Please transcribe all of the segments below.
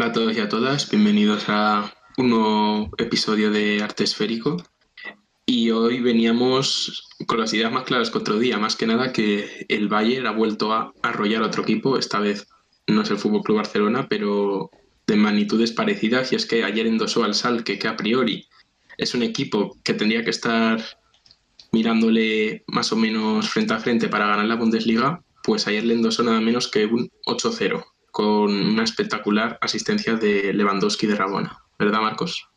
Hola a todos y a todas, bienvenidos a un nuevo episodio de Arte Esférico. Y hoy veníamos con las ideas más claras que otro día, más que nada que el Bayern ha vuelto a arrollar otro equipo, esta vez no es el Fútbol Club Barcelona, pero de magnitudes parecidas, y es que ayer endosó al Salque, que a priori es un equipo que tendría que estar mirándole más o menos frente a frente para ganar la Bundesliga, pues ayer le endosó nada menos que un 8-0 con una espectacular asistencia de Lewandowski de Rabona. ¿Verdad, Marcos?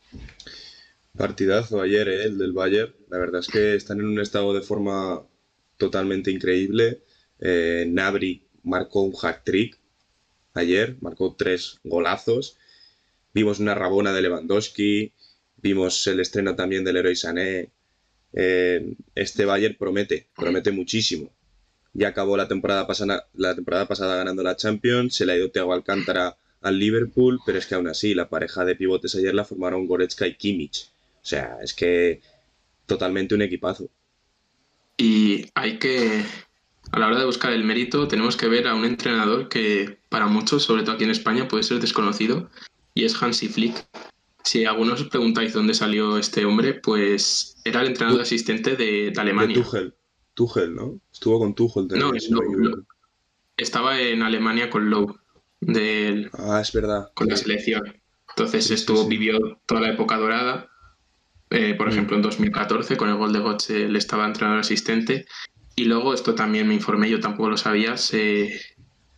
Partidazo ayer, ¿eh? el del Bayern. La verdad es que están en un estado de forma totalmente increíble. Eh, Nabri marcó un hat-trick ayer, marcó tres golazos. Vimos una rabona de Lewandowski, vimos el estreno también del Héroe Sané. Eh, este Bayern promete, promete muchísimo ya acabó la temporada pasada, la temporada pasada ganando la Champions, se le ha ido Thiago Alcántara al Liverpool, pero es que aún así la pareja de pivotes ayer la formaron Goretzka y Kimmich. O sea, es que totalmente un equipazo. Y hay que, a la hora de buscar el mérito, tenemos que ver a un entrenador que para muchos, sobre todo aquí en España, puede ser desconocido, y es Hansi Flick. Si algunos os preguntáis dónde salió este hombre, pues era el entrenador asistente de, Alemania. Tuchel, ¿no? Estuvo con Tuchel. no, estaba en Alemania con Lowe. Del, ah, es verdad. Con la selección. Entonces estuvo, vivió toda la época dorada. Eh, por mm. ejemplo, en 2014, con el gol de Gotze, le estaba entrenador asistente. Y luego, esto también me informé, yo tampoco lo sabía, se,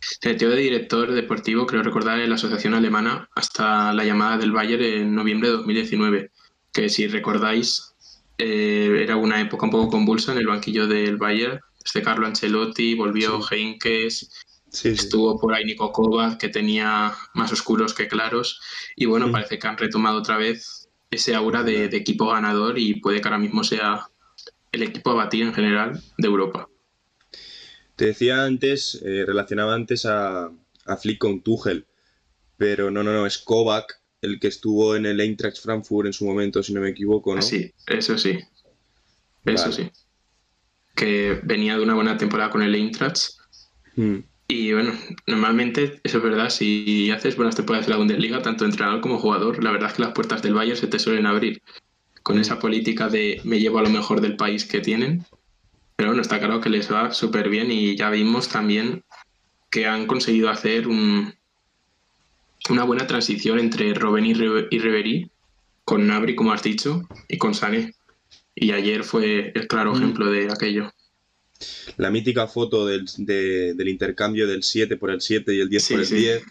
se metió de director deportivo, creo recordar, en la Asociación Alemana hasta la llamada del Bayern en noviembre de 2019. Que si recordáis, eh, era una época un poco convulsa en el banquillo del Bayern. Desde Carlo Ancelotti, volvió Heinkes, estuvo por ahí Nico Kovac, que tenía más oscuros que claros. Y bueno, parece que han retomado otra vez ese aura de, equipo ganador y puede que ahora mismo sea el equipo a batir en general de Europa. Te decía antes, eh, relacionaba antes a, a Flick con Tuchel, pero no, no, no, es Kovac el que estuvo en el Eintracht Frankfurt en su momento, si no me equivoco, ¿no? Sí, eso sí. Eso sí. Que venía de una buena temporada con el Eintracht. Hmm. Y bueno, normalmente, eso es verdad, si haces buenas temporadas de la Bundesliga, tanto entrenador como jugador, la verdad es que las puertas del Bayern se te suelen abrir. Con esa política de me llevo a lo mejor del país que tienen. Pero bueno, está claro que les va súper bien y ya vimos también que han conseguido hacer un, una buena transición entre Robben y, Ribery, con Nabri, como has dicho, y con Sané. Y ayer fue el claro mm. ejemplo de aquello. La mítica foto del, intercambio del 7 por el 7 y el 10 por el 10.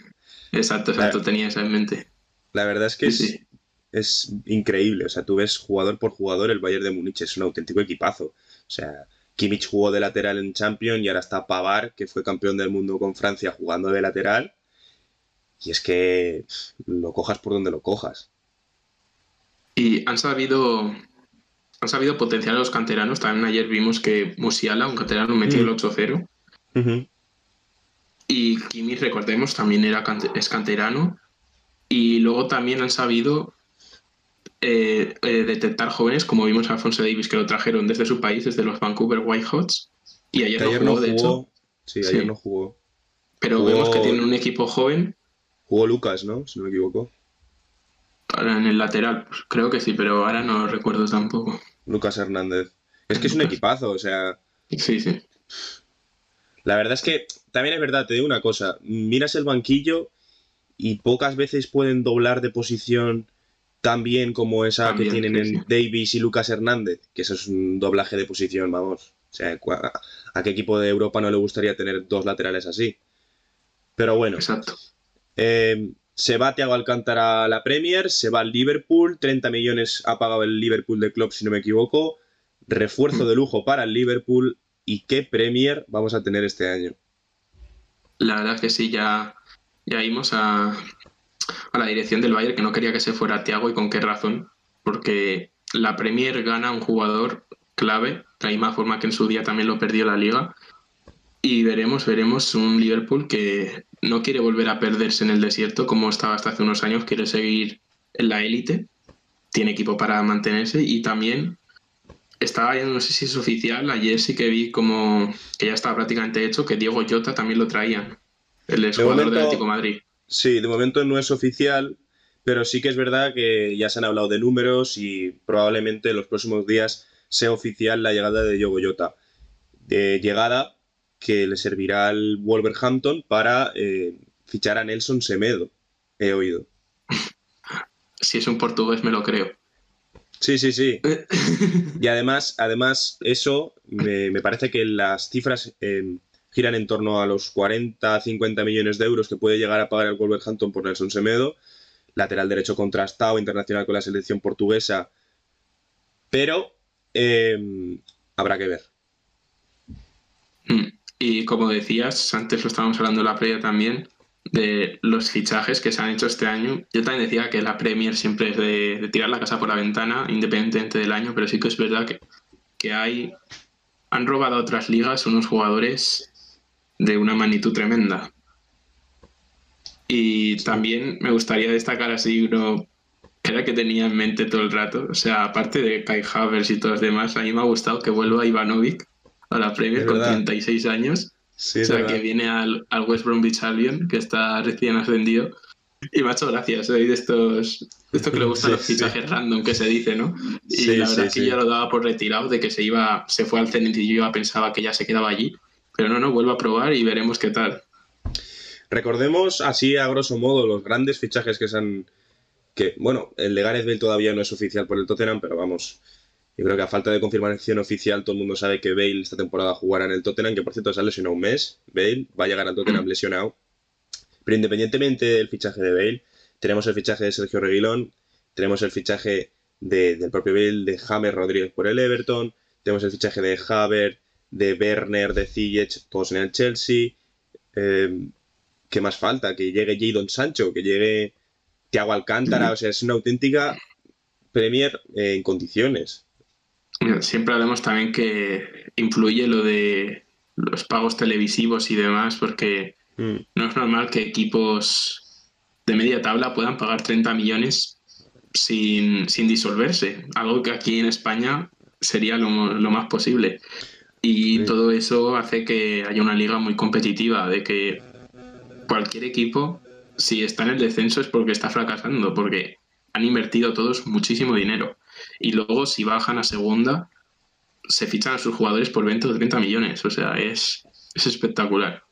Exacto, exacto, tenía esa en mente. La verdad es que es, es, increíble. O sea, tú ves jugador por jugador el Bayern de Múnich, es un auténtico equipazo. O sea, Kimmich jugó de lateral en Champions y ahora está Pavar, que fue campeón del mundo con Francia jugando de lateral. Y es que lo cojas por donde lo cojas. Y han sabido, han sabido potenciar a los canteranos. También ayer vimos que Musiala, un canterano, metió el 8-0. Mm. Y Kimi, recordemos, también era es canterano. Y luego también han sabido eh, eh, detectar jóvenes, como vimos a Alfonso Davis, que lo trajeron desde su país, desde los Vancouver Whitehots. Y ayer, no, jugó, de hecho. Sí, ayer no jugó. Pero vemos que tienen un equipo joven Jugó Lucas, ¿no? Si no me equivoco. Ahora en el lateral, pues creo que sí, pero ahora no recuerdo tampoco. Lucas Hernández. Es que es un equipazo, o sea. Sí, sí. La verdad es que también es verdad, te digo una cosa. Miras el banquillo y pocas veces pueden doblar de posición tan bien como esa que tienen en Davis y Lucas Hernández, que eso es un doblaje de posición, vamos. O sea, ¿a qué equipo de Europa no le gustaría tener dos laterales así? Pero bueno. Exacto. Eh, se va Thiago Alcántara a la Premier, se va al Liverpool, 30 millones ha pagado el Liverpool de club, si no me equivoco. Refuerzo de lujo para el Liverpool. ¿Y qué Premier vamos a tener este año? La verdad que sí, ya, ya vimos a, a la dirección del Bayern que no quería que se fuera Thiago y con qué razón. Porque la Premier gana un jugador clave, de la misma forma que en su día también lo perdió la liga. Y veremos, veremos un Liverpool que no quiere volver a perderse en el desierto como estaba hasta hace unos años, quiere seguir en la élite, tiene equipo para mantenerse y también estaba, no sé si es oficial, ayer sí que vi como que ya estaba prácticamente hecho que Diego Jota también lo traían, el jugador del Atlético Madrid. Sí, de momento no es oficial, pero sí que es verdad que ya se han hablado de números y probablemente en los próximos días sea oficial la llegada de Yogo Jota. De llegada que le servirá al Wolverhampton para eh, fichar a Nelson Semedo, he oído. Si es un portugués me lo creo. Sí, sí, sí. y además, además eso me, parece que las cifras eh, giran en torno a los 40, 50 millones de euros que puede llegar a pagar el Wolverhampton por Nelson Semedo, lateral derecho contrastado, internacional con la selección portuguesa, pero eh, habrá que ver. Y como decías, antes lo estábamos hablando en la previa también, de los fichajes que se han hecho este año. Yo también decía que la Premier siempre es de, tirar la casa por la ventana, independientemente del año, pero sí que es verdad que, que hay. Han robado a otras ligas unos jugadores de una magnitud tremenda. Y también me gustaría destacar así uno que era que tenía en mente todo el rato. O sea, aparte de Kai Havers y todos los demás, a mí me ha gustado que vuelva Ivanovic a la Premier con 36 años. o sea, que viene al, al, West Bromwich Albion, que está recién ascendido. Y me ha hecho gracia, soy de estos esto que le gustan los fichajes random que se dice, ¿no? Y la verdad es que ya lo daba por retirado de que se iba, se fue al Zenit y yo ya pensaba que ya se quedaba allí. Pero no, no, vuelvo a probar y veremos qué tal. Recordemos así a grosso modo los grandes fichajes que se han. que, bueno, el de Gareth Bale todavía no es oficial por el Tottenham, pero vamos, yo creo que a falta de confirmación oficial, todo el mundo sabe que Bale esta temporada jugará en el Tottenham, que por cierto se ha lesionado un mes. Bale va a llegar al Tottenham mm. lesionado. Pero independientemente del fichaje de Bale, tenemos el fichaje de Sergio Reguilón, tenemos el fichaje del propio Bale, de James Rodríguez por el Everton, tenemos el fichaje de Haver, de Werner, de Ziyech, todos en el Chelsea. Eh, ¿Qué más falta? Que llegue Jadon Sancho, que llegue Thiago Alcántara, o sea, es una auténtica Premier en condiciones. Siempre hablamos también que influye lo de los pagos televisivos y demás, porque mm. no es normal que equipos de media tabla puedan pagar 30 millones sin, disolverse, algo que aquí en España sería lo, más posible. Y todo eso hace que haya una liga muy competitiva, de que cualquier equipo, si está en el descenso es porque está fracasando, porque han invertido todos muchísimo dinero y luego si bajan a segunda se fichan a sus jugadores por 20 o 30 millones. O sea, es, espectacular.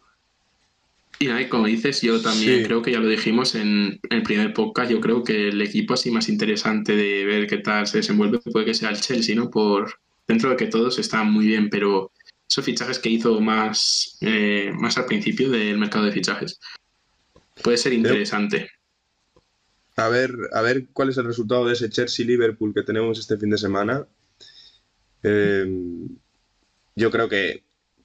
Y ahí, como dices, yo también creo que ya lo dijimos en, el primer podcast, yo creo que el equipo así más interesante de ver qué tal se desenvuelve puede que sea el Chelsea, ¿no? Por dentro de que todos están muy bien, pero esos fichajes que hizo más, eh, más al principio del mercado de fichajes. Puede ser interesante. A ver, a ver cuál es el resultado de ese Chelsea-Liverpool que tenemos este fin de semana. Eh, yo creo que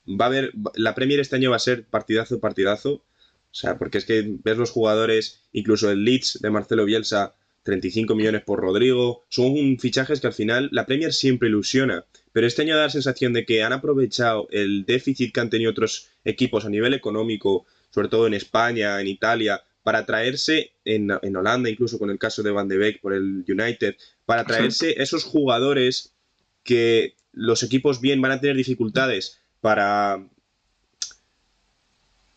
va a haber. La Premier este año va a ser partidazo, partidazo. O sea, porque es que ves los jugadores, incluso el Leeds de Marcelo Bielsa, 35 millones por Rodrigo. Son fichajes que al final la Premier siempre ilusiona. Pero este año da la sensación de que han aprovechado el déficit que han tenido otros equipos a nivel económico, sobre todo en España, en Italia, para traerse en, Holanda, incluso con el caso de Van de Beek por el United, para traerse esos jugadores que los equipos bien van a tener dificultades para,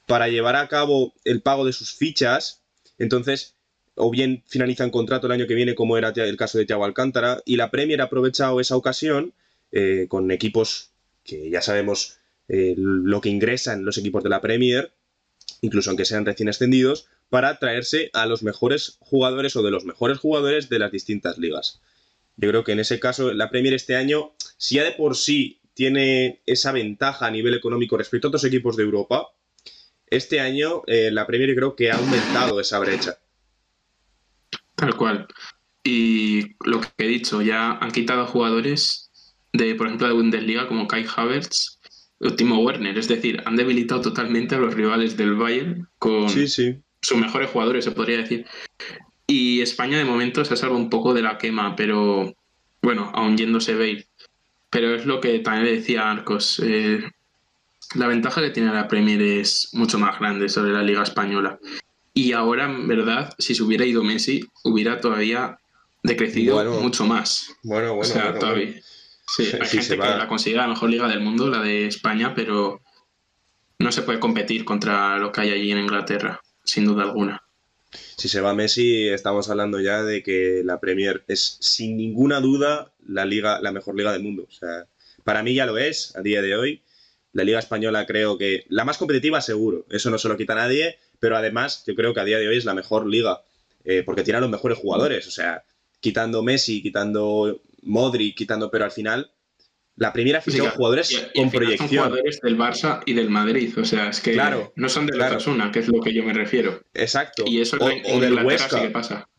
para llevar a cabo el pago de sus fichas, entonces o bien finalizan contrato el año que viene, como era el caso de Thiago Alcántara, y la Premier ha aprovechado esa ocasión eh, con equipos que ya sabemos eh, lo que ingresan los equipos de la Premier, incluso aunque sean recién ascendidos, para traerse a los mejores jugadores o de los mejores jugadores de las distintas ligas. Yo creo que en ese caso la Premier este año, si ya de por sí tiene esa ventaja a nivel económico respecto a otros equipos de Europa, este año eh, la Premier creo que ha aumentado esa brecha. Tal cual. Y lo que he dicho, ya han quitado jugadores de, por ejemplo, de Bundesliga como Kai Havertz Timo Werner. Es decir, han debilitado totalmente a los rivales del Bayern con, sí, sí sus mejores jugadores, se podría decir. Y España de momento se ha salvado un poco de la quema, pero bueno, aún yéndose Bale. Pero es lo que también le decía Arcos. Eh, la ventaja que tiene la Premier es mucho más grande sobre la Liga Española. Y ahora, en verdad, si se hubiera ido Messi, hubiera todavía decrecido mucho más. Bueno, bueno. O sea, todavía. Sí, hay gente que la consigue la mejor liga del mundo, la de España, pero no se puede competir contra lo que hay allí en Inglaterra sin duda alguna. Si se va Messi, estamos hablando ya de que la Premier es sin ninguna duda la liga, la mejor liga del mundo. O sea, para mí ya lo es a día de hoy. La Liga Española creo que la más competitiva seguro, eso no se lo quita nadie, pero además yo creo que a día de hoy es la mejor liga, eh, porque tiene a los mejores jugadores, o sea, quitando Messi, quitando Modri, quitando, pero al final la primera ficha jugadores con proyección. Son jugadores del Barça y del Madrid, o sea, es que no son de la claro. que es lo que yo me refiero. Exacto. Y eso o, en, del Huesca. sí que pasa.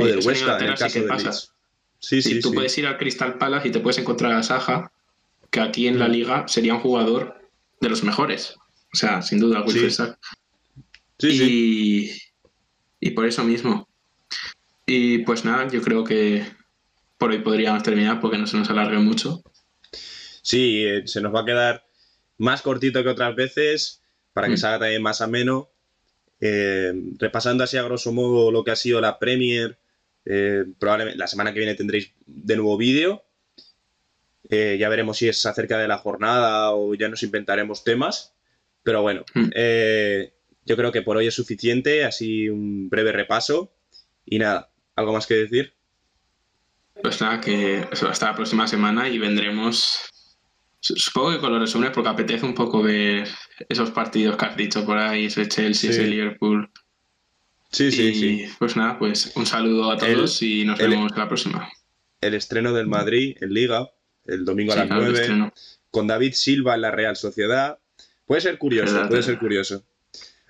o del Huesca, en, el caso de pasa. Sí, sí, tú puedes ir al Crystal Palace y te puedes encontrar a Saja, que aquí en la mm. liga sería un jugador de los mejores. O sea, sin duda, Will sí. y, y por eso mismo. Y pues nada, yo creo que por hoy podríamos terminar porque no se nos alargue mucho. Sí, eh, se nos va a quedar más cortito que otras veces para que mm. se haga también más ameno. Eh, repasando así a grosso modo lo que ha sido la Premier, eh, probablemente la semana que viene tendréis de nuevo vídeo. ya veremos si es acerca de la jornada o ya nos inventaremos temas. Pero bueno, mm. yo creo que por hoy es suficiente, así un breve repaso. Y nada, ¿algo más que decir? Pues nada, que hasta la próxima semana y vendremos. Supongo que con los resúmenes, porque apetece un poco ver esos partidos que has dicho por ahí, ese Chelsea, ese Liverpool. Sí, sí, sí. Pues nada, pues un saludo a todos y nos vemos la próxima. El estreno del Madrid en Liga, el domingo a las 9, con David Silva en la Real Sociedad. Puede ser curioso, puede ser curioso.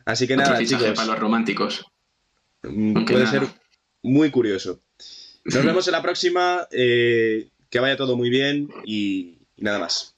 Así que nada, chicos. Para los románticos. Mm, puede ser muy curioso. Nos vemos en la próxima. Eh, que vaya todo muy bien y nada más.